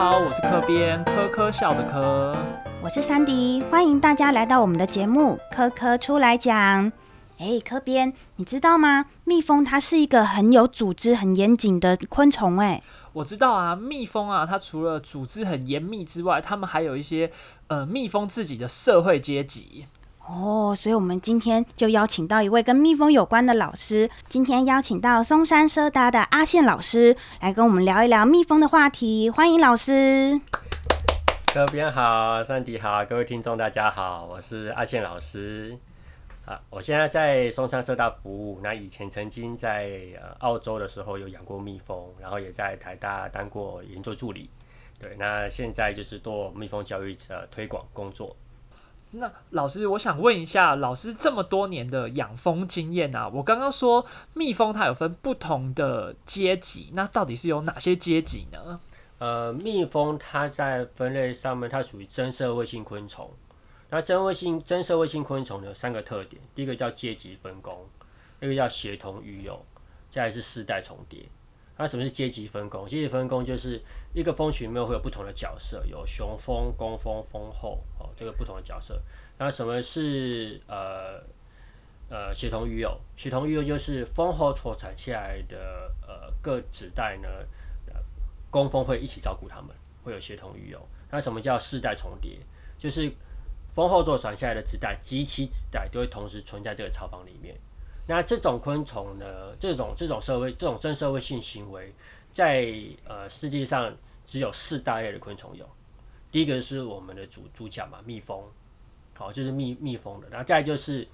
好，我是科编科科笑的科，我是珊迪，欢迎大家来到我们的节目《科科出来讲》。哎，科编，你知道吗？蜜蜂它是一个很有组织、很严谨的昆虫。哎，我知道啊，蜜蜂啊，它除了组织很严密之外，它们还有一些呃，蜜蜂自己的社会阶级。哦，所以我们今天就邀请到一位跟蜜蜂有关的老师。今天邀请到松山社大的阿宪老师来跟我们聊一聊蜜蜂的话题。欢迎老师。各位好，山迪好，各位听众大家好，我是阿宪老师。啊，我现在在松山社大服务。那以前曾经在呃澳洲的时候有养过蜜蜂，然后也在台大当过研究助理。对，那现在就是做蜜蜂教育的推广工作。那老师，我想问一下，老师这么多年的养蜂经验啊，我刚刚说蜜蜂它有分不同的阶级，那到底是有哪些阶级呢？呃，蜜蜂它在分类上面，它属于真社会性昆虫。那真社会性真社会性昆虫有三个特点，第一个叫阶级分工，一个叫协同育幼，再来是世代重叠。那什么是阶级分工？阶级分工就是一个蜂群里面会有不同的角色，有雄蜂、工蜂、蜂后哦，这个不同的角色。那什么是呃呃协同育幼？协同育幼就是蜂后所产下来的呃各子代呢，工蜂会一起照顾它们，会有协同育幼。那什么叫世代重叠？就是蜂后座传下来的子代及其子代都会同时存在这个巢房里面。那这种昆虫呢？这种这种社会这种真社会性行为，在呃世界上只有四大类的昆虫有。第一个是我们的主主角嘛，蜜蜂，好，就是蜜蜜蜂的。然后再就是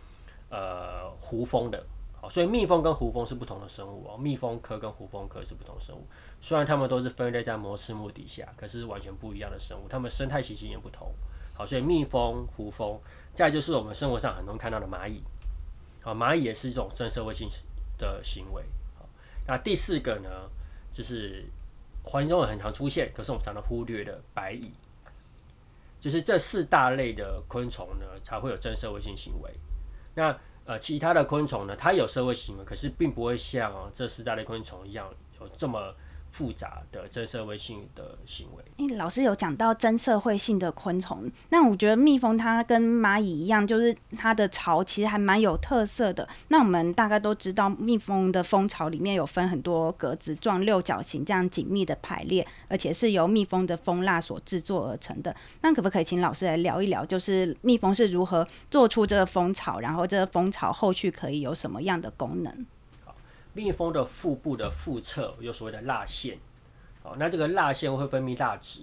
呃胡蜂的，好，所以蜜蜂跟胡蜂是不同的生物哦。蜜蜂科跟胡蜂科是不同生物，虽然它们都是分类在摩翅目底下，可是完全不一样的生物，它们生态习性也不同。好，所以蜜蜂、胡蜂，再就是我们生活上很多看到的蚂蚁，好，蚂蚁也是一种真社会性的行为。好，那第四个呢，就是环境中很常出现，可是我们常常忽略的白蚁，就是这四大类的昆虫呢，才会有真社会性行为。那呃，其他的昆虫呢，它有社会行为，可是并不会像这四大类昆虫一样有这么。复杂的真社会性的行为。哎，老师有讲到真社会性的昆虫，那我觉得蜜蜂它跟蚂蚁一样，就是它的巢其实还蛮有特色的。那我们大概都知道，蜜蜂的蜂巢里面有分很多格子状、六角形这样紧密的排列，而且是由蜜蜂的蜂蜡所制作而成的。那可不可以请老师来聊一聊，就是蜜蜂是如何做出这个蜂巢，然后这个蜂巢后续可以有什么样的功能？蜜蜂的腹部的腹侧有所谓的蜡腺，好，那这个蜡腺会分泌蜡质，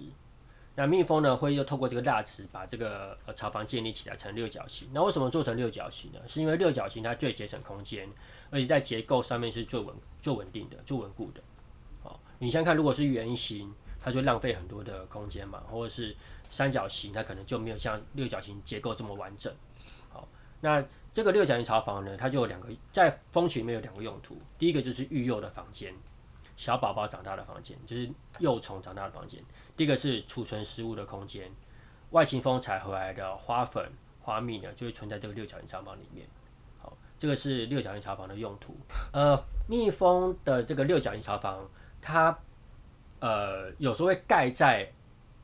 那蜜蜂呢会又透过这个蜡质把这个呃巢房建立起来成六角形。那为什么做成六角形呢？是因为六角形它最节省空间，而且在结构上面是最稳、最稳定的、最稳固的。好，你先看，如果是圆形，它就浪费很多的空间嘛，或者是三角形，它可能就没有像六角形结构这么完整。好，那。这个六角形巢房呢，它就有两个，在蜂群里面有两个用途。第一个就是育幼的房间，小宝宝长大的房间，就是幼虫长大的房间。第一个是储存食物的空间，外勤蜂采回来的花粉、花蜜呢，就会存在这个六角形巢房里面。好，这个是六角形巢房的用途。呃，蜜蜂的这个六角形巢房，它呃有时候会盖在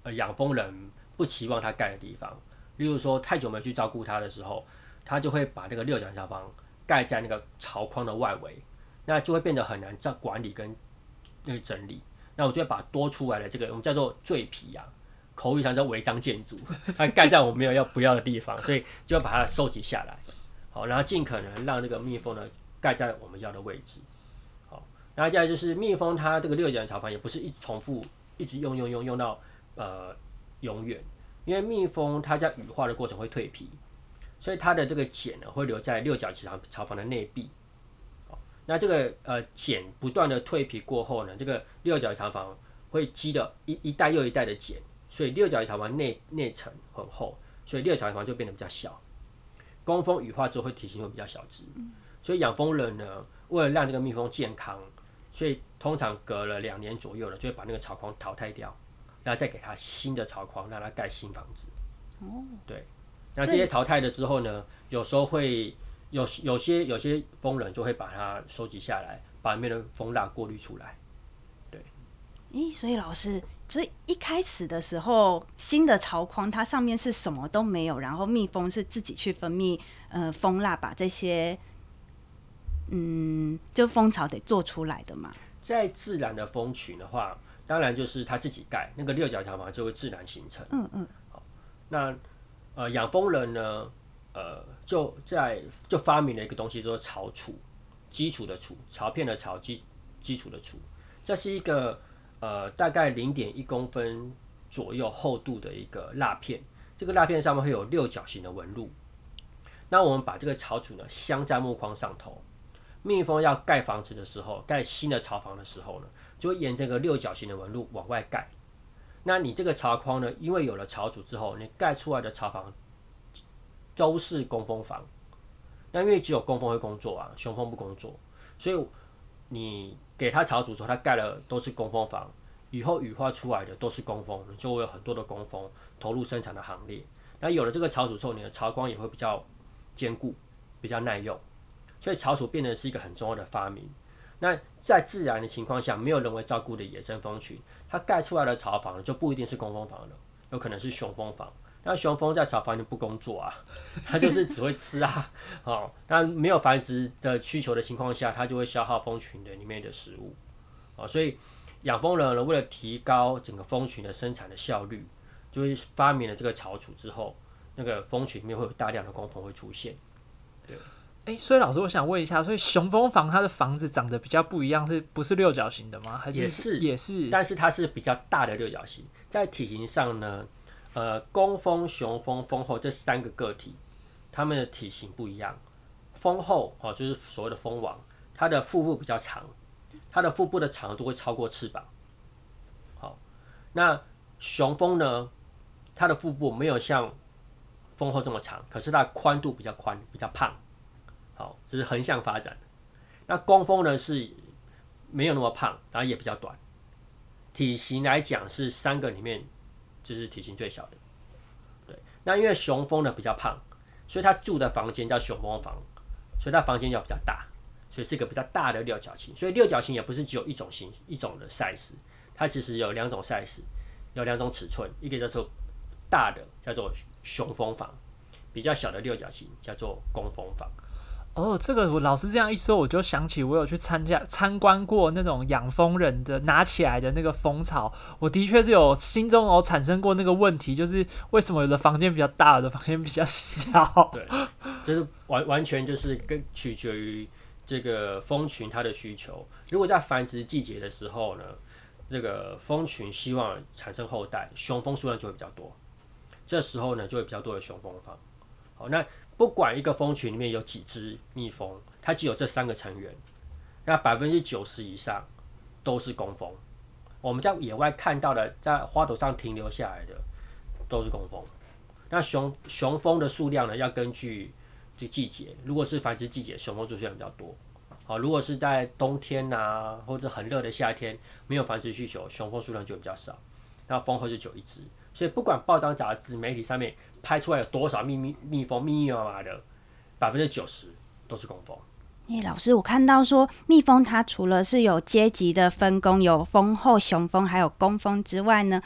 呃养蜂人不期望它盖的地方，例如说太久没去照顾它的时候。它就会把这个六角形巢房盖在那个巢框的外围，那就会变得很难在管理跟那整理。那我就会把多出来的这个我们叫做赘皮啊，口语上叫违章建筑，它盖在我没有要 不要的地方，所以就要把它收集下来，好，然后尽可能让这个蜜蜂呢盖在我们要的位置。好，然后接下来就是蜜蜂它这个六角形巢房也不是一直重复一直用用用用到呃永远，因为蜜蜂它在羽化的过程会蜕皮。所以它的这个茧呢，会留在六角形巢巢房的内壁。好，那这个呃茧不断的蜕皮过后呢，这个六角形巢房会积的一一代又一代的茧，所以六角形巢房内内层很厚，所以六角形巢房就变得比较小。工蜂羽化之后会体型会比较小只，所以养蜂人呢，为了让这个蜜蜂健康，所以通常隔了两年左右呢，就会把那个巢框淘汰掉，然后再给它新的巢框，让它盖新房子。哦，对。那这些淘汰了之后呢？有时候会有有些有些蜂人就会把它收集下来，把里面的蜂蜡过滤出来。对。诶，所以老师所以一开始的时候，新的巢框它上面是什么都没有，然后蜜蜂是自己去分泌呃蜂蜡，把这些嗯就蜂巢得做出来的嘛。在自然的蜂群的话，当然就是它自己盖那个六角条房就会自然形成。嗯嗯，好那呃养蜂人呢，呃就在就发明了一个东西，叫做巢储，基础的储，巢片的巢，基基础的储，这是一个呃大概零点一公分左右厚度的一个蜡片，这个蜡片上面会有六角形的纹路。那我们把这个巢储呢镶在木框上头，蜜蜂要盖房子的时候，盖新的巢房的时候呢，就会沿这个六角形的纹路往外盖。那你这个巢框呢，因为有了巢组之后，你盖出来的巢房都是工蜂房。那因为只有工蜂会工作啊，雄蜂不工作，所以你给它巢储之后，它盖了都是工蜂房，以后羽化出来的都是工蜂，就会有很多的工蜂投入生产的行列。那有了这个巢组之后，你的巢框也会比较坚固，比较耐用。所以巢储变成是一个很重要的发明。那在自然的情况下，没有人为照顾的野生蜂群，它盖出来的巢房就不一定是工蜂房了，有可能是雄蜂房。那雄蜂在巢房里不工作啊，它就是只会吃啊，哦，那没有繁殖的需求的情况下，它就会消耗蜂群的里面的食物，啊，所以养蜂人呢，为了提高整个蜂群的生产的效率，就会发明了这个巢储之后，那个蜂群里面会有大量的工蜂会出现。哎，所以老师，我想问一下，所以雄蜂房它的房子长得比较不一样，是不是六角形的吗？还是也是也是？但是它是比较大的六角形，在体型上呢，呃，公蜂、雄蜂、蜂后这三个个体，它们的体型不一样。蜂后哦，就是所谓的蜂王，它的腹部比较长，它的腹部的长度会超过翅膀。好，那雄蜂呢，它的腹部没有像蜂后这么长，可是它的宽度比较宽，比较胖。好，这是横向发展。那工蜂呢是没有那么胖，然后也比较短，体型来讲是三个里面就是体型最小的。对，那因为雄蜂呢比较胖，所以它住的房间叫雄蜂房，所以它房间要比较大，所以是一个比较大的六角形。所以六角形也不是只有一种形一种的 size，它其实有两种 size，有两种尺寸，一个叫做大的叫做雄蜂房，比较小的六角形叫做工蜂房。哦，这个我老师这样一说，我就想起我有去参加参观过那种养蜂人的拿起来的那个蜂巢，我的确是有心中有产生过那个问题，就是为什么有的房间比较大，有的房间比较小？对，就是完完全就是跟取决于这个蜂群它的需求。如果在繁殖季节的时候呢，这个蜂群希望产生后代，雄蜂数量就会比较多，这时候呢就会比较多的雄蜂房。好，那。不管一个蜂群里面有几只蜜蜂，它只有这三个成员，那百分之九十以上都是工蜂。我们在野外看到的，在花朵上停留下来的都是工蜂。那雄雄蜂的数量呢，要根据这季节。如果是繁殖季节，雄蜂数量比较多。好，如果是在冬天呐，或者很热的夏天，没有繁殖需求，雄蜂数量就比较少。那蜂后就只有一只。所以不管报章杂志、媒体上面拍出来有多少蜜蜜蜜蜂密密麻麻的，百分之九十都是工蜂。哎，老师，我看到说蜜蜂它除了是有阶级的分工，有蜂后、雄蜂还有工蜂之外呢，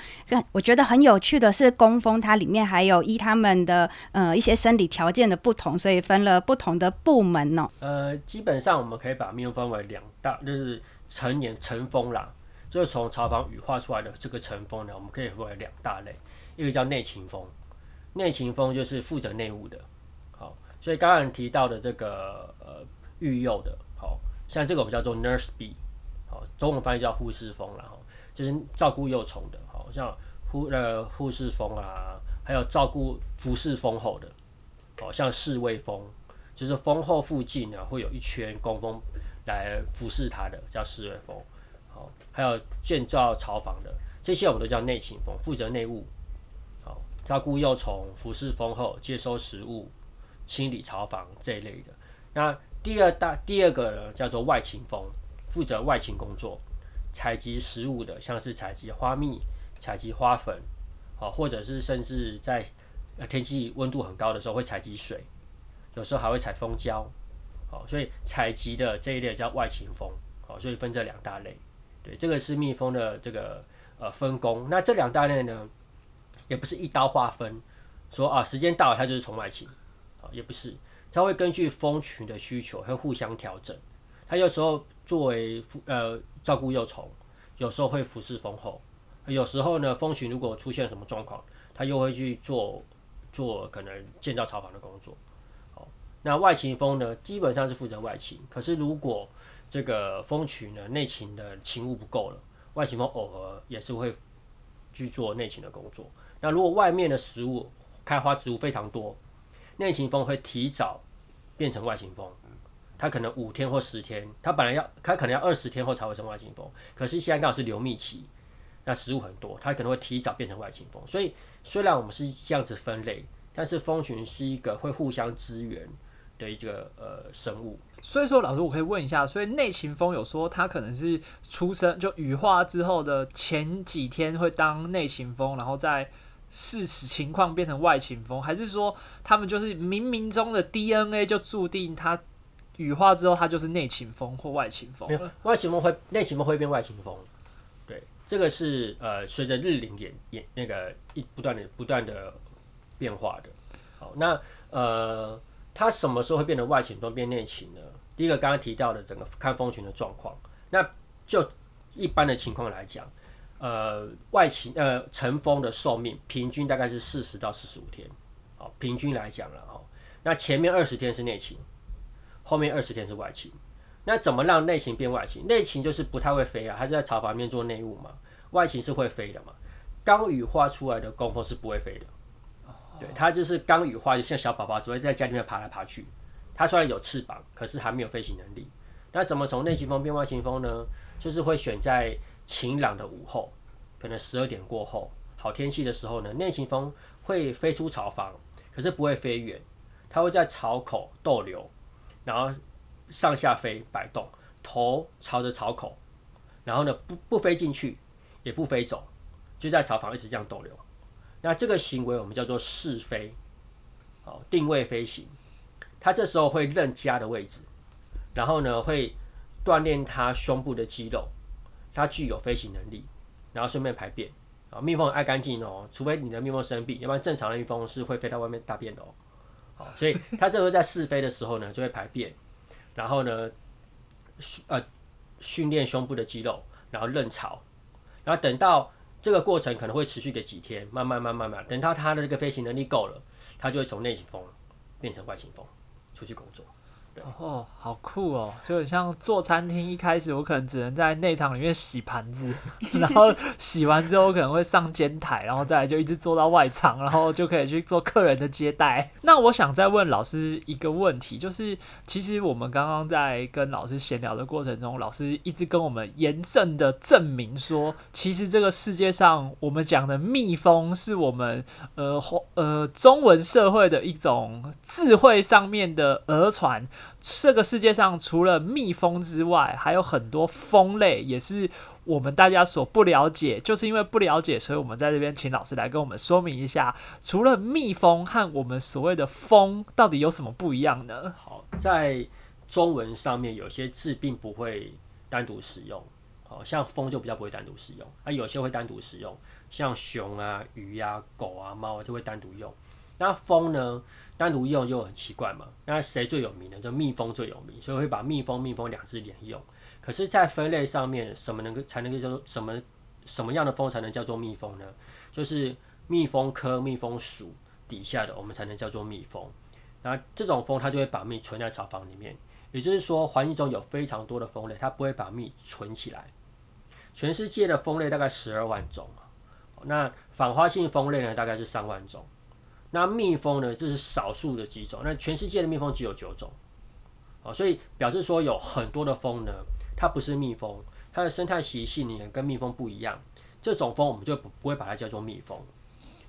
我觉得很有趣的是工蜂它里面还有依它们的呃一些生理条件的不同，所以分了不同的部门哦。呃，基本上我们可以把蜜蜂分为两大，就是成年成蜂啦。就是从巢房羽化出来的这个成蜂呢，我们可以分为两大类，一个叫内勤蜂，内勤蜂就是负责内务的，好，所以刚刚提到的这个呃育幼的，好，像这个我们叫做 nurse bee，好，中文翻译叫护士蜂然后就是照顾幼虫的，好像护呃护士蜂啊，还有照顾服侍蜂后的，好像侍卫蜂，就是蜂后附近呢会有一圈工蜂来服侍它的，叫侍卫蜂。好，还有建造巢房的这些，我们都叫内勤蜂，负责内务，照顾幼虫、服侍蜂后、接收食物、清理巢房这一类的。那第二大第二个呢，叫做外勤蜂，负责外勤工作，采集食物的，像是采集花蜜、采集花粉，好，或者是甚至在天气温度很高的时候会采集水，有时候还会采蜂胶，好，所以采集的这一类叫外勤蜂，好，所以分这两大类。对，这个是蜜蜂的这个呃分工。那这两大类呢，也不是一刀划分，说啊时间到了它就是从外勤，啊也不是，它会根据蜂群的需求会互相调整。它有时候作为呃照顾幼虫，有时候会服侍蜂后，有时候呢蜂群如果出现什么状况，它又会去做做可能建造巢房的工作。好，那外勤蜂呢基本上是负责外勤，可是如果这个蜂群呢内勤的勤务不够了，外勤蜂偶尔也是会去做内勤的工作。那如果外面的食物开花植物非常多，内勤蜂会提早变成外勤蜂。它可能五天或十天，它本来要它可能要二十天后才会成外勤蜂，可是现在刚好是流蜜期，那食物很多，它可能会提早变成外勤蜂。所以虽然我们是这样子分类，但是蜂群是一个会互相支援的一个呃生物。所以说，老师我可以问一下，所以内勤风有说他可能是出生就羽化之后的前几天会当内勤风，然后再视情况变成外勤风，还是说他们就是冥冥中的 DNA 就注定他？羽化之后，他就是内勤风或外勤风。外勤风会内勤风会变外勤风。对，这个是呃随着日龄演演那个一不断的不断的变化的。好，那呃它什么时候会变成外勤风变内勤呢？第一个刚刚提到的整个看蜂群的状况。那就一般的情况来讲，呃外勤呃成蜂的寿命平均大概是四十到四十五天。好，平均来讲了哈。那前面二十天是内勤。后面二十天是外勤，那怎么让内勤变外勤？内勤就是不太会飞啊，它是在巢房面做内务嘛。外勤是会飞的嘛。刚羽化出来的工蜂是不会飞的，对，它就是刚羽化，就像小宝宝只会在家里面爬来爬去。它虽然有翅膀，可是还没有飞行能力。那怎么从内勤风变外勤风呢？就是会选在晴朗的午后，可能十二点过后，好天气的时候呢，内勤风会飞出巢房，可是不会飞远，它会在巢口逗留。然后上下飞摆动，头朝着巢口，然后呢不不飞进去，也不飞走，就在巢房一直这样逗留。那这个行为我们叫做试飞，好定位飞行。它这时候会认家的位置，然后呢会锻炼它胸部的肌肉，它具有飞行能力，然后顺便排便。啊，蜜蜂爱干净哦，除非你的蜜蜂生病，要不然正常的蜜蜂是会飞到外面大便的哦。好，所以它这个在试飞的时候呢，就会排便，然后呢训，呃，训练胸部的肌肉，然后认巢，然后等到这个过程可能会持续个几天，慢慢慢慢慢，等到它的这个飞行能力够了，它就会从内勤风变成外勤风，出去工作。哦，好酷哦！就很像做餐厅，一开始我可能只能在内场里面洗盘子，然后洗完之后可能会上煎台，然后再就一直做到外场，然后就可以去做客人的接待。那我想再问老师一个问题，就是其实我们刚刚在跟老师闲聊的过程中，老师一直跟我们严正的证明说，其实这个世界上我们讲的蜜蜂是我们呃呃中文社会的一种智慧上面的讹传。这个世界上除了蜜蜂之外，还有很多蜂类，也是我们大家所不了解。就是因为不了解，所以我们在这边请老师来跟我们说明一下，除了蜜蜂和我们所谓的蜂，到底有什么不一样呢？好，在中文上面有些字并不会单独使用，好像蜂就比较不会单独使用，啊，有些会单独使用，像熊啊、鱼啊、狗啊、猫啊就会单独用。那蜂呢？单独用就很奇怪嘛。那谁最有名呢？就蜜蜂最有名，所以会把蜜蜂、蜜蜂两只连用。可是，在分类上面，什么能够才能够叫做什么什么样的蜂才能叫做蜜蜂呢？就是蜜蜂科蜜蜂属底下的，我们才能叫做蜜蜂。那这种蜂它就会把蜜存在巢房里面，也就是说，环境中有非常多的蜂类，它不会把蜜存起来。全世界的蜂类大概十二万种那反花性蜂类呢，大概是三万种。那蜜蜂呢？这是少数的几种。那全世界的蜜蜂只有九种，啊，所以表示说有很多的蜂呢，它不是蜜蜂，它的生态习性呢跟蜜蜂不一样。这种蜂我们就不不会把它叫做蜜蜂，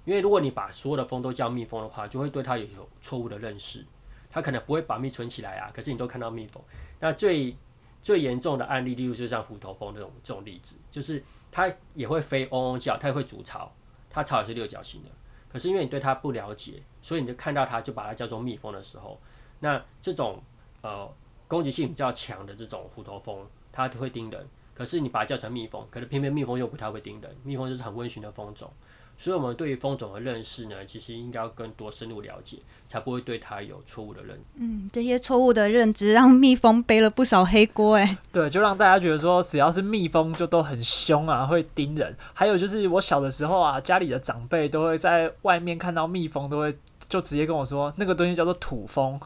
因为如果你把所有的蜂都叫蜜蜂的话，就会对它有错误的认识。它可能不会把蜜存起来啊，可是你都看到蜜蜂。那最最严重的案例，例如就像虎头蜂这种这种例子，就是它也会飞嗡嗡叫，它也会筑巢，它巢也是六角形的。可是因为你对它不了解，所以你就看到它就把它叫做蜜蜂的时候，那这种呃攻击性比较强的这种虎头蜂，它会叮人，可是你把它叫成蜜蜂，可是偏偏蜜蜂又不太会叮人，蜜蜂就是很温驯的蜂种。所以，我们对于蜂种的认识呢，其实应该要更多深入了解，才不会对它有错误的认。嗯，这些错误的认知让蜜蜂背了不少黑锅，哎。对，就让大家觉得说，只要是蜜蜂就都很凶啊，会叮人。还有就是我小的时候啊，家里的长辈都会在外面看到蜜蜂，都会就直接跟我说，那个东西叫做土蜂。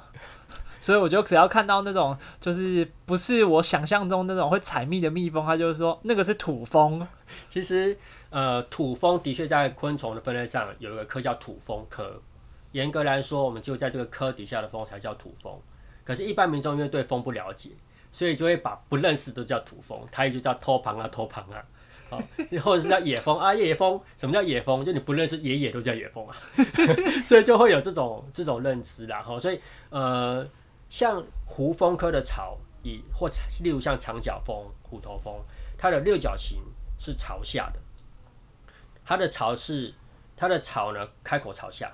所以我就只要看到那种就是不是我想象中那种会采蜜的蜜蜂，它就是说那个是土蜂。其实。呃，土蜂的确在昆虫的分类上有一个科叫土蜂科。严格来说，我们就在这个科底下的蜂才叫土蜂。可是，一般民众因为对蜂不了解，所以就会把不认识都叫土蜂，它也就叫托旁啊、托旁啊，好，或者是叫野蜂啊、野蜂。什么叫野蜂？就你不认识野野都叫野蜂啊。所以就会有这种这种认知啦。哈，所以呃，像胡蜂科的巢，以或例如像长角蜂、虎头蜂，它的六角形是朝下的。它的巢是，它的巢呢，开口朝下，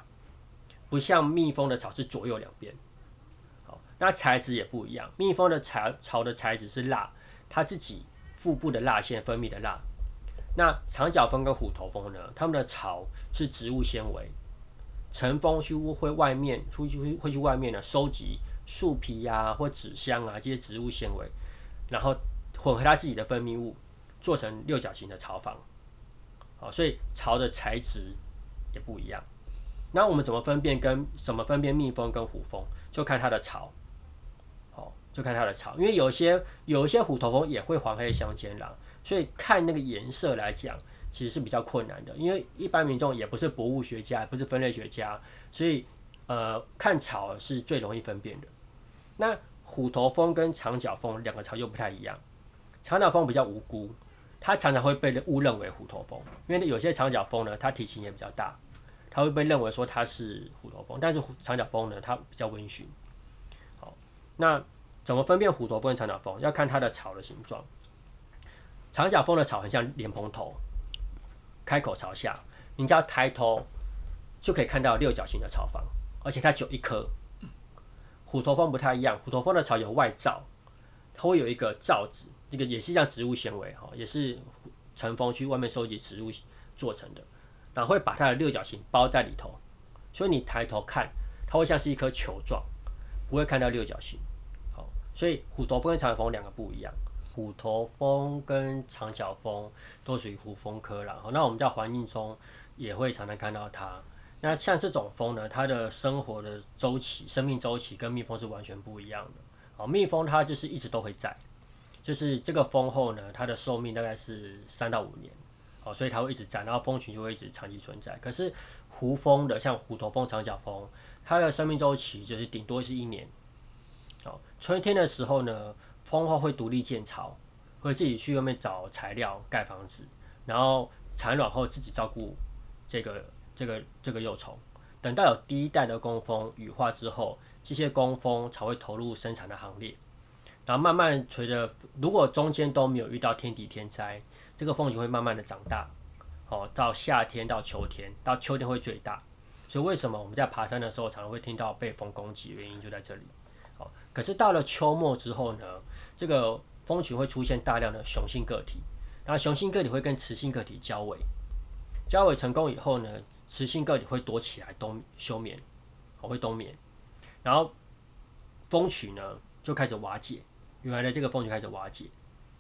不像蜜蜂的巢是左右两边。好，那材质也不一样。蜜蜂的巢巢的材质是蜡，它自己腹部的蜡腺分泌的蜡。那长角蜂跟虎头蜂呢，它们的巢是植物纤维，成蜂去会外面出去会去外面呢收集树皮呀或纸箱啊这些植物纤维，然后混合它自己的分泌物，做成六角形的巢房。好，所以巢的材质也不一样。那我们怎么分辨跟怎么分辨蜜蜂跟虎蜂？就看它的巢。好，就看它的巢，因为有些有一些虎头蜂也会黄黑相间啦，所以看那个颜色来讲，其实是比较困难的。因为一般民众也不是博物学家，也不是分类学家，所以呃，看巢是最容易分辨的。那虎头蜂跟长角蜂两个巢又不太一样，长角蜂比较无辜。它常常会被误认为虎头蜂，因为有些长角蜂呢，它体型也比较大，它会被认为说它是虎头蜂。但是长角蜂呢，它比较温驯。好，那怎么分辨虎头蜂跟长角蜂？要看它的巢的形状。长角蜂的巢很像莲蓬头，开口朝下，你只要抬头就可以看到六角形的巢房，而且它只有一颗。虎头蜂不太一样，虎头蜂的巢有外罩，它会有一个罩子。这个也是像植物纤维哈，也是成蜂去外面收集植物做成的，然后会把它的六角形包在里头，所以你抬头看，它会像是一颗球状，不会看到六角形。好，所以虎头蜂跟长角蜂两个不一样，虎头蜂跟长角蜂都属于虎蜂科啦。好，那我们在环境中也会常常看到它。那像这种蜂呢，它的生活的周期、生命周期跟蜜蜂是完全不一样的。哦，蜜蜂它就是一直都会在。就是这个蜂后呢，它的寿命大概是三到五年，哦，所以它会一直在，然后蜂群就会一直长期存在。可是胡蜂的，像虎头蜂、长角蜂，它的生命周期就是顶多是一年。哦，春天的时候呢，蜂后会独立建巢，会自己去外面找材料盖房子，然后产卵后自己照顾这个这个这个幼虫。等到有第一代的工蜂羽化之后，这些工蜂才会投入生产的行列。然后慢慢随着，如果中间都没有遇到天敌天灾，这个蜂群会慢慢的长大，哦，到夏天到秋天，到秋天会最大。所以为什么我们在爬山的时候常常会听到被蜂攻击？原因就在这里。好，可是到了秋末之后呢，这个蜂群会出现大量的雄性个体，然后雄性个体会跟雌性个体交尾，交尾成功以后呢，雌性个体会躲起来冬休眠，哦，会冬眠，然后蜂群呢就开始瓦解。原来的这个蜂群开始瓦解，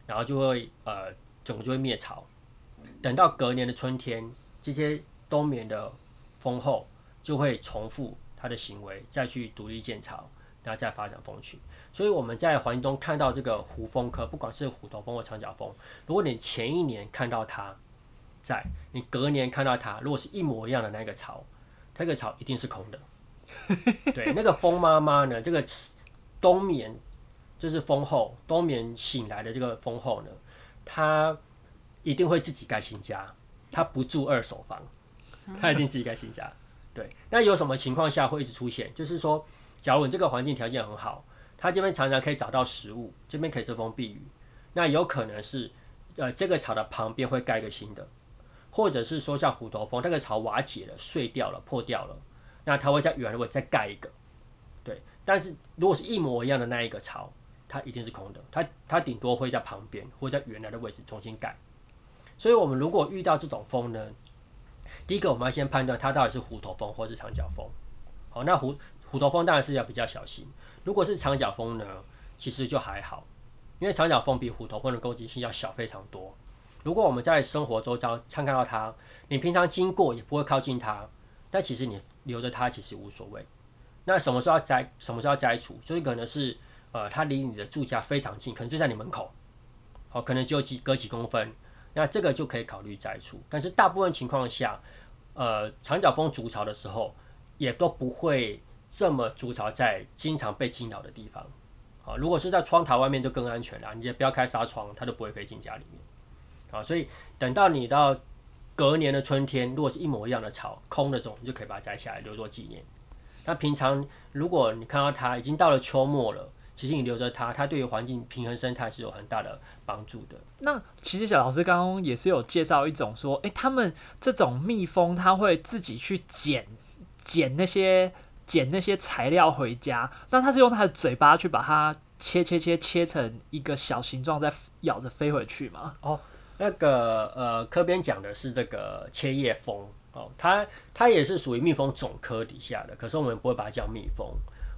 然后就会呃，整个就会灭巢。等到隔年的春天，这些冬眠的蜂后就会重复它的行为，再去独立建巢，然后再发展蜂群。所以我们在环境中看到这个胡蜂科，不管是虎头蜂或长角蜂，如果你前一年看到它在，你隔年看到它，如果是一模一样的那个巢，那个巢一定是空的。对，那个蜂妈妈呢，这个冬眠。就是蜂后冬眠醒来的这个蜂后呢，它一定会自己盖新家，它不住二手房，它一定自己盖新家。对，那有什么情况下会一直出现？就是说，假如你这个环境条件很好，它这边常常可以找到食物，这边可以遮风避雨，那有可能是呃这个巢的旁边会盖一个新的，或者是说像虎头蜂，那个巢瓦解了、碎掉了、破掉了，那它会在原来的位再盖一个。对，但是如果是一模一样的那一个巢。它一定是空的，它它顶多会在旁边或在原来的位置重新盖。所以，我们如果遇到这种风呢，第一个我们要先判断它到底是虎头风或是长角风。好，那虎虎头风当然是要比较小心。如果是长角风呢，其实就还好，因为长角风比虎头风的攻击性要小非常多。如果我们在生活周遭常看到它，你平常经过也不会靠近它，但其实你留着它其实无所谓。那什么时候要摘？什么时候要摘除？就是可能是呃，它离你的住家非常近，可能就在你门口，好，可能就几隔几公分，那这个就可以考虑摘除。但是大部分情况下，呃，长角蜂筑巢的时候，也都不会这么筑巢在经常被惊扰的地方。好，如果是在窗台外面就更安全了，你也不要开纱窗，它都不会飞进家里面。好，所以等到你到隔年的春天，如果是一模一样的草空的时候，你就可以把它摘下来留作纪念。那平常如果你看到它已经到了秋末了，其实你留着它，它对于环境平衡生态是有很大的帮助的。那其实小老师刚刚也是有介绍一种说，诶，他们这种蜜蜂它会自己去捡捡那些捡那些材料回家，那它是用它的嘴巴去把它切切切切成一个小形状，再咬着飞回去吗？哦，那个呃，科边讲的是这个切叶蜂。哦，它它也是属于蜜蜂总科底下的，可是我们不会把它叫蜜蜂，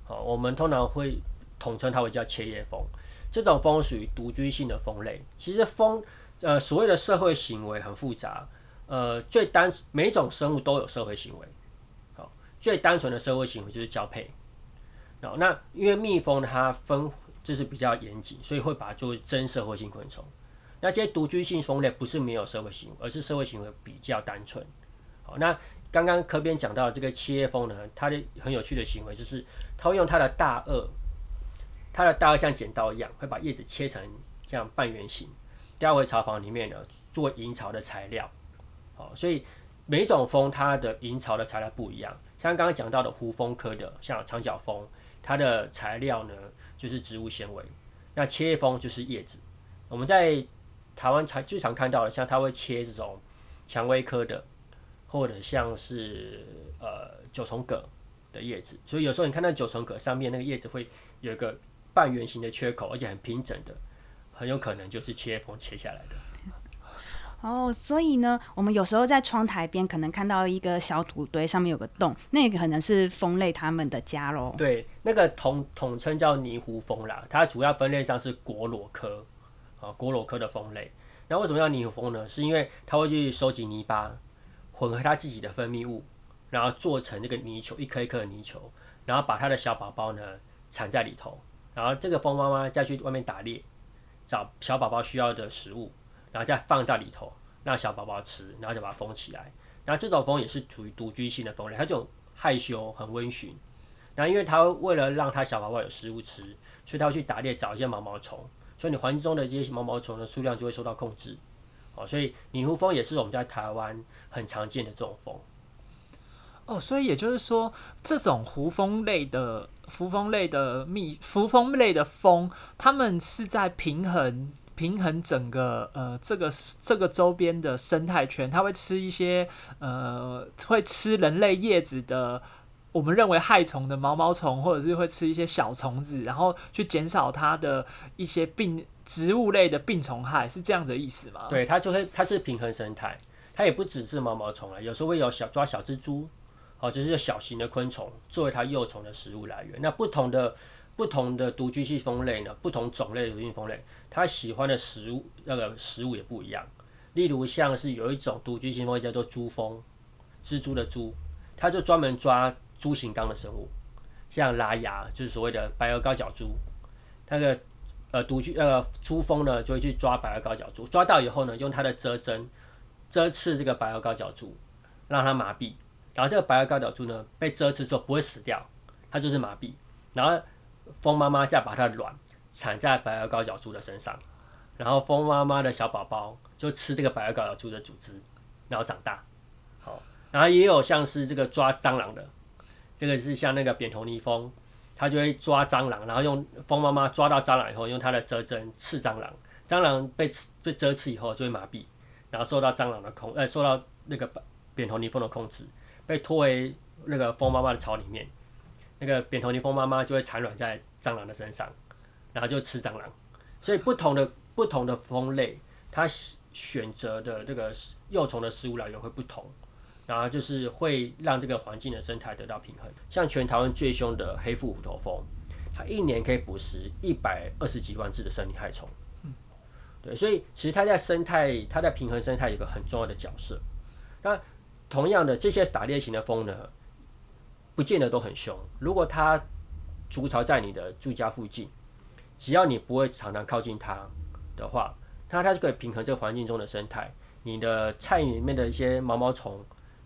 好，我们通常会统称它为叫切叶蜂。这种蜂属于独居性的蜂类。其实蜂，呃，所谓的社会行为很复杂，呃，最单每种生物都有社会行为，好，最单纯的社会行为就是交配。然后那因为蜜蜂它分就是比较严谨，所以会把它作为真社会性昆虫。那这些独居性蜂类不是没有社会行为，而是社会行为比较单纯。好，那刚刚科边讲到这个切叶蜂呢，它的很有趣的行为就是，它会用它的大颚，它的大颚像剪刀一样，会把叶子切成这样半圆形，叼回巢房里面呢，做营巢的材料。好，所以每种蜂它的营巢的材料不一样，像刚刚讲到的胡蜂科的，像长角蜂，它的材料呢就是植物纤维，那切叶蜂就是叶子。我们在台湾才最常看到的，像它会切这种蔷薇科的。或者像是呃九重葛的叶子，所以有时候你看到九重葛上面那个叶子会有一个半圆形的缺口，而且很平整的，很有可能就是切缝切下来的。哦，所以呢，我们有时候在窗台边可能看到一个小土堆，上面有个洞，那个可能是蜂类它们的家喽。对，那个统统称叫泥糊蜂啦，它主要分类上是果裸科啊，果裸科的蜂类。那为什么要泥糊蜂呢？是因为它会去收集泥巴。混合它自己的分泌物，然后做成这个泥球，一颗一颗的泥球，然后把它的小宝宝呢藏在里头，然后这个蜂妈妈再去外面打猎，找小宝宝需要的食物，然后再放到里头，让小宝宝吃，然后就把它封起来。然后这种蜂也是属于独居性的蜂类，它这种害羞很温驯，然后因为它为了让它小宝宝有食物吃，所以它会去打猎找一些毛毛虫，所以你环境中的这些毛毛虫的数量就会受到控制。哦，所以拟湖蜂也是我们在台湾很常见的这种蜂。哦，所以也就是说，这种胡蜂类的胡蜂类的蜜胡蜂类的蜂，它们是在平衡平衡整个呃这个这个周边的生态圈，它会吃一些呃会吃人类叶子的。我们认为害虫的毛毛虫，或者是会吃一些小虫子，然后去减少它的一些病植物类的病虫害，是这样的意思吗？对，它就是它是平衡生态，它也不只是毛毛虫啊，有时候会有小抓小蜘蛛，哦，就是小型的昆虫作为它幼虫的食物来源。那不同的不同的独居性蜂类呢，不同种类的独居蜂类，它喜欢的食物那个食物也不一样。例如像是有一种独居性蜂叫做珠蜂，蜘蛛的蛛，它就专门抓。猪形纲的生物，像拉牙就是所谓的白额高脚蛛，那个呃独居呃珠蜂呢就会去抓白额高脚蛛，抓到以后呢，用它的蛰针蛰刺这个白额高脚蛛，让它麻痹，然后这个白额高脚蛛呢被蛰刺之后不会死掉，它就是麻痹，然后蜂妈妈再把它的卵产在白额高脚蛛的身上，然后蜂妈妈的小宝宝就吃这个白额高脚蛛的组织，然后长大，好，然后也有像是这个抓蟑螂的。这个是像那个扁头泥蜂，它就会抓蟑螂，然后用蜂妈妈抓到蟑螂以后，用它的蛰针刺蟑螂，蟑螂被刺被蛰刺以后就会麻痹，然后受到蟑螂的控，呃，受到那个扁头泥蜂的控制，被拖回那个蜂妈妈的巢里面，那个扁头泥蜂妈妈就会产卵在蟑螂的身上，然后就吃蟑螂。所以不同的不同的蜂类，它选择的这个幼虫的食物来源会不同，然后就是会让这个环境的生态得到平衡。像全台湾最凶的黑腹虎头蜂，它一年可以捕食一百二十几万只的生理害虫。对，所以其实它在生态，它在平衡生态有一个很重要的角色。那同样的，这些打猎型的蜂呢，不见得都很凶。如果它筑巢在你的住家附近，只要你不会常常靠近它的话，那它就可以平衡这个环境中的生态。你的菜里面的一些毛毛虫，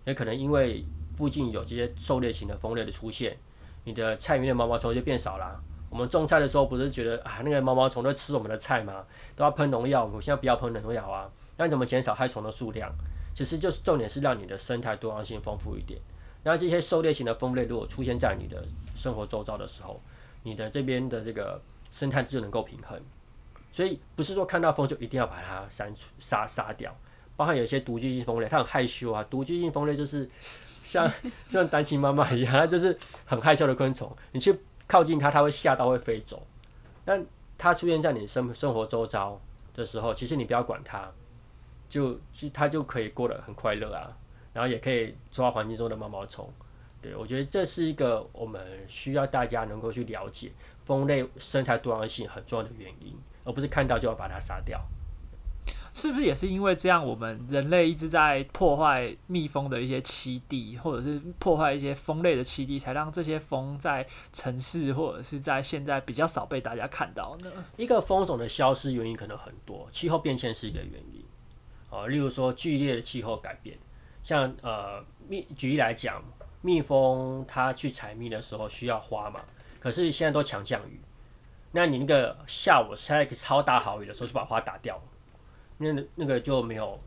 也可能因为附近有这些狩猎型的蜂类的出现，你的菜园的毛毛虫就变少了。我们种菜的时候不是觉得啊，那个毛毛虫都吃我们的菜吗？都要喷农药，我现在不要喷农药啊。那怎么减少害虫的数量？其实就是重点是让你的生态多样性丰富一点。那这些狩猎型的蜂类如果出现在你的生活周遭的时候，你的这边的这个。生态就能够平衡，所以不是说看到蜂就一定要把它删除、杀杀掉。包含有些独居性蜂类，它很害羞啊。独居性蜂类就是 像像单亲妈妈一样，它就是很害羞的昆虫。你去靠近它，它会吓到会飞走。那它出现在你生生活周遭的时候，其实你不要管它，就其实它就可以过得很快乐啊。然后也可以抓环境中的毛毛虫。对我觉得这是一个我们需要大家能够去了解。蜂类生态多样性很重要的原因，而不是看到就要把它杀掉。是不是也是因为这样，我们人类一直在破坏蜜蜂的一些栖地，或者是破坏一些蜂类的栖地，才让这些蜂在城市或者是在现在比较少被大家看到呢？一个蜂种的消失原因可能很多，气候变迁是一个原因。哦，例如说剧烈的气候改变，像呃蜜，举例来讲，蜜蜂它去采蜜的时候需要花嘛。可是现在都强降雨，那你那个下午下一个超大好雨的时候，就把花打掉了，那那个就没有，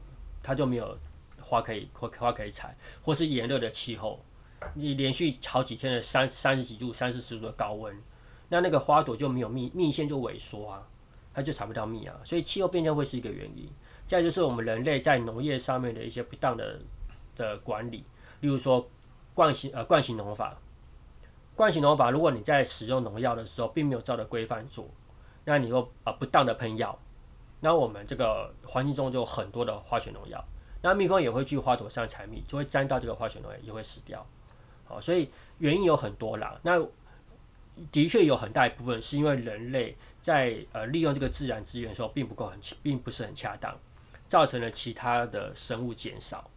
它就没有花可以花花可以采，或是炎热的气候，你连续好几天的三三十几度、三四十度的高温，那那个花朵就没有蜜，蜜腺就萎缩啊，它就采不到蜜啊，所以气候变迁会是一个原因。再就是我们人类在农业上面的一些不当的的管理，例如说惯性呃惯性农法。惯性农法，如果你在使用农药的时候，并没有照着规范做，那你又啊不当的喷药，那我们这个环境中就有很多的化学农药，那蜜蜂也会去花朵上采蜜，就会沾到这个化学农药，也会死掉。好，所以原因有很多啦。那的确有很大一部分是因为人类在呃利用这个自然资源的时候，并不够很，并不是很恰当，造成了其他的生物减少。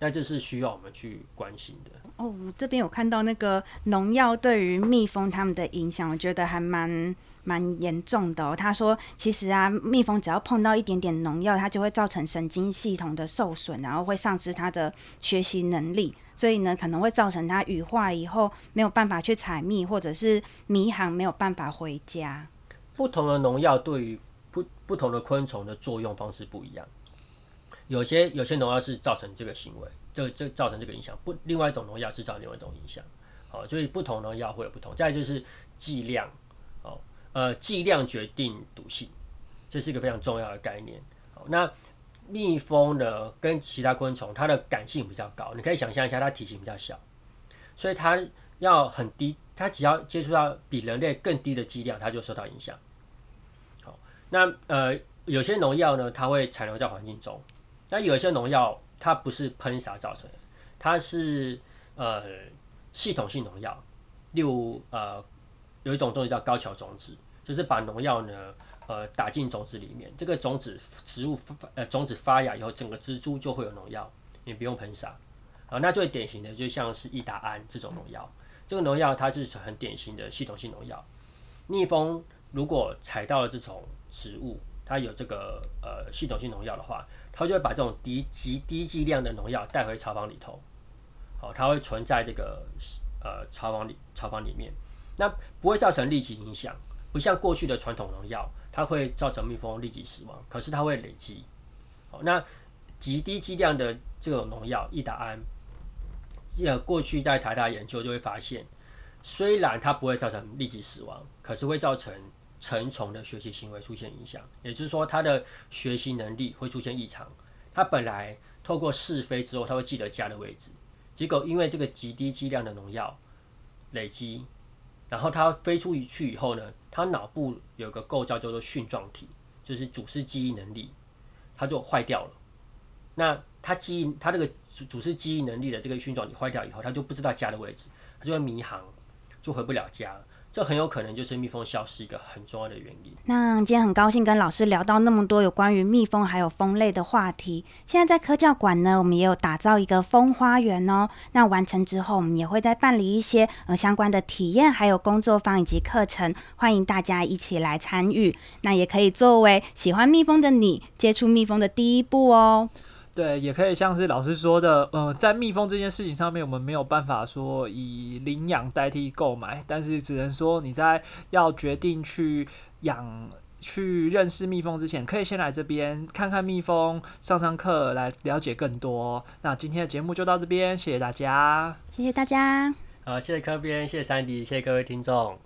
那这是需要我们去关心的哦。这边有看到那个农药对于蜜蜂它们的影响，我觉得还蛮蛮严重的哦。他说，其实啊，蜜蜂只要碰到一点点农药，它就会造成神经系统的受损，然后会丧失它的学习能力，所以呢，可能会造成它羽化以后没有办法去采蜜，或者是迷航没有办法回家。不同的农药对于不不同的昆虫的作用方式不一样。有些有些农药是造成这个行为，这这造成这个影响。不，另外一种农药是造成另外一种影响。好，所以不同农药会有不同。再就是剂量，呃，剂量决定毒性，这是一个非常重要的概念。好，那蜜蜂呢，跟其他昆虫，它的感性比较高。你可以想象一下，它体型比较小，所以它要很低，它只要接触到比人类更低的剂量，它就受到影响。好，那呃，有些农药呢，它会残留在环境中。那有一些农药，它不是喷洒造成的，它是呃系统性农药，例如呃有一种种子叫高桥种子，就是把农药呢呃打进种子里面，这个种子植物呃种子发芽以后，整个植株就会有农药，你不用喷洒啊。那最典型的就像是伊达胺这种农药，这个农药它是很典型的系统性农药。蜜蜂如果采到了这种植物，它有这个呃系统性农药的话，它就会把这种低极低剂量的农药带回巢房里头，好，它会存在这个呃巢房里巢房里面，那不会造成立即影响，不像过去的传统农药，它会造成蜜蜂立即死亡，可是它会累积，好，那极低剂量的这种农药伊达胺，呃，过去在台大研究就会发现，虽然它不会造成立即死亡，可是会造成。成虫的学习行为出现影响，也就是说，它的学习能力会出现异常。它本来透过试飞之后，它会记得家的位置，结果因为这个极低剂量的农药累积，然后它飞出去以后呢，它脑部有个构造叫做讯状体，就是主视记忆能力，它就坏掉了。那它记忆，它这个主主视记忆能力的这个讯状体坏掉以后，它就不知道家的位置，它就会迷航，就回不了家。这很有可能就是蜜蜂消失一个很重要的原因。那今天很高兴跟老师聊到那么多有关于蜜蜂还有蜂类的话题。现在在科教馆呢，我们也有打造一个蜂花园哦。那完成之后，我们也会再办理一些呃相关的体验，还有工作坊以及课程，欢迎大家一起来参与。那也可以作为喜欢蜜蜂的你接触蜜蜂的第一步哦。对，也可以像是老师说的，呃，在蜜蜂这件事情上面，我们没有办法说以领养代替购买，但是只能说你在要决定去养、去认识蜜蜂之前，可以先来这边看看蜜蜂，上上课来了解更多。那今天的节目就到这边，谢谢大家，谢谢大家，好，谢谢科编，谢谢山迪，谢谢各位听众。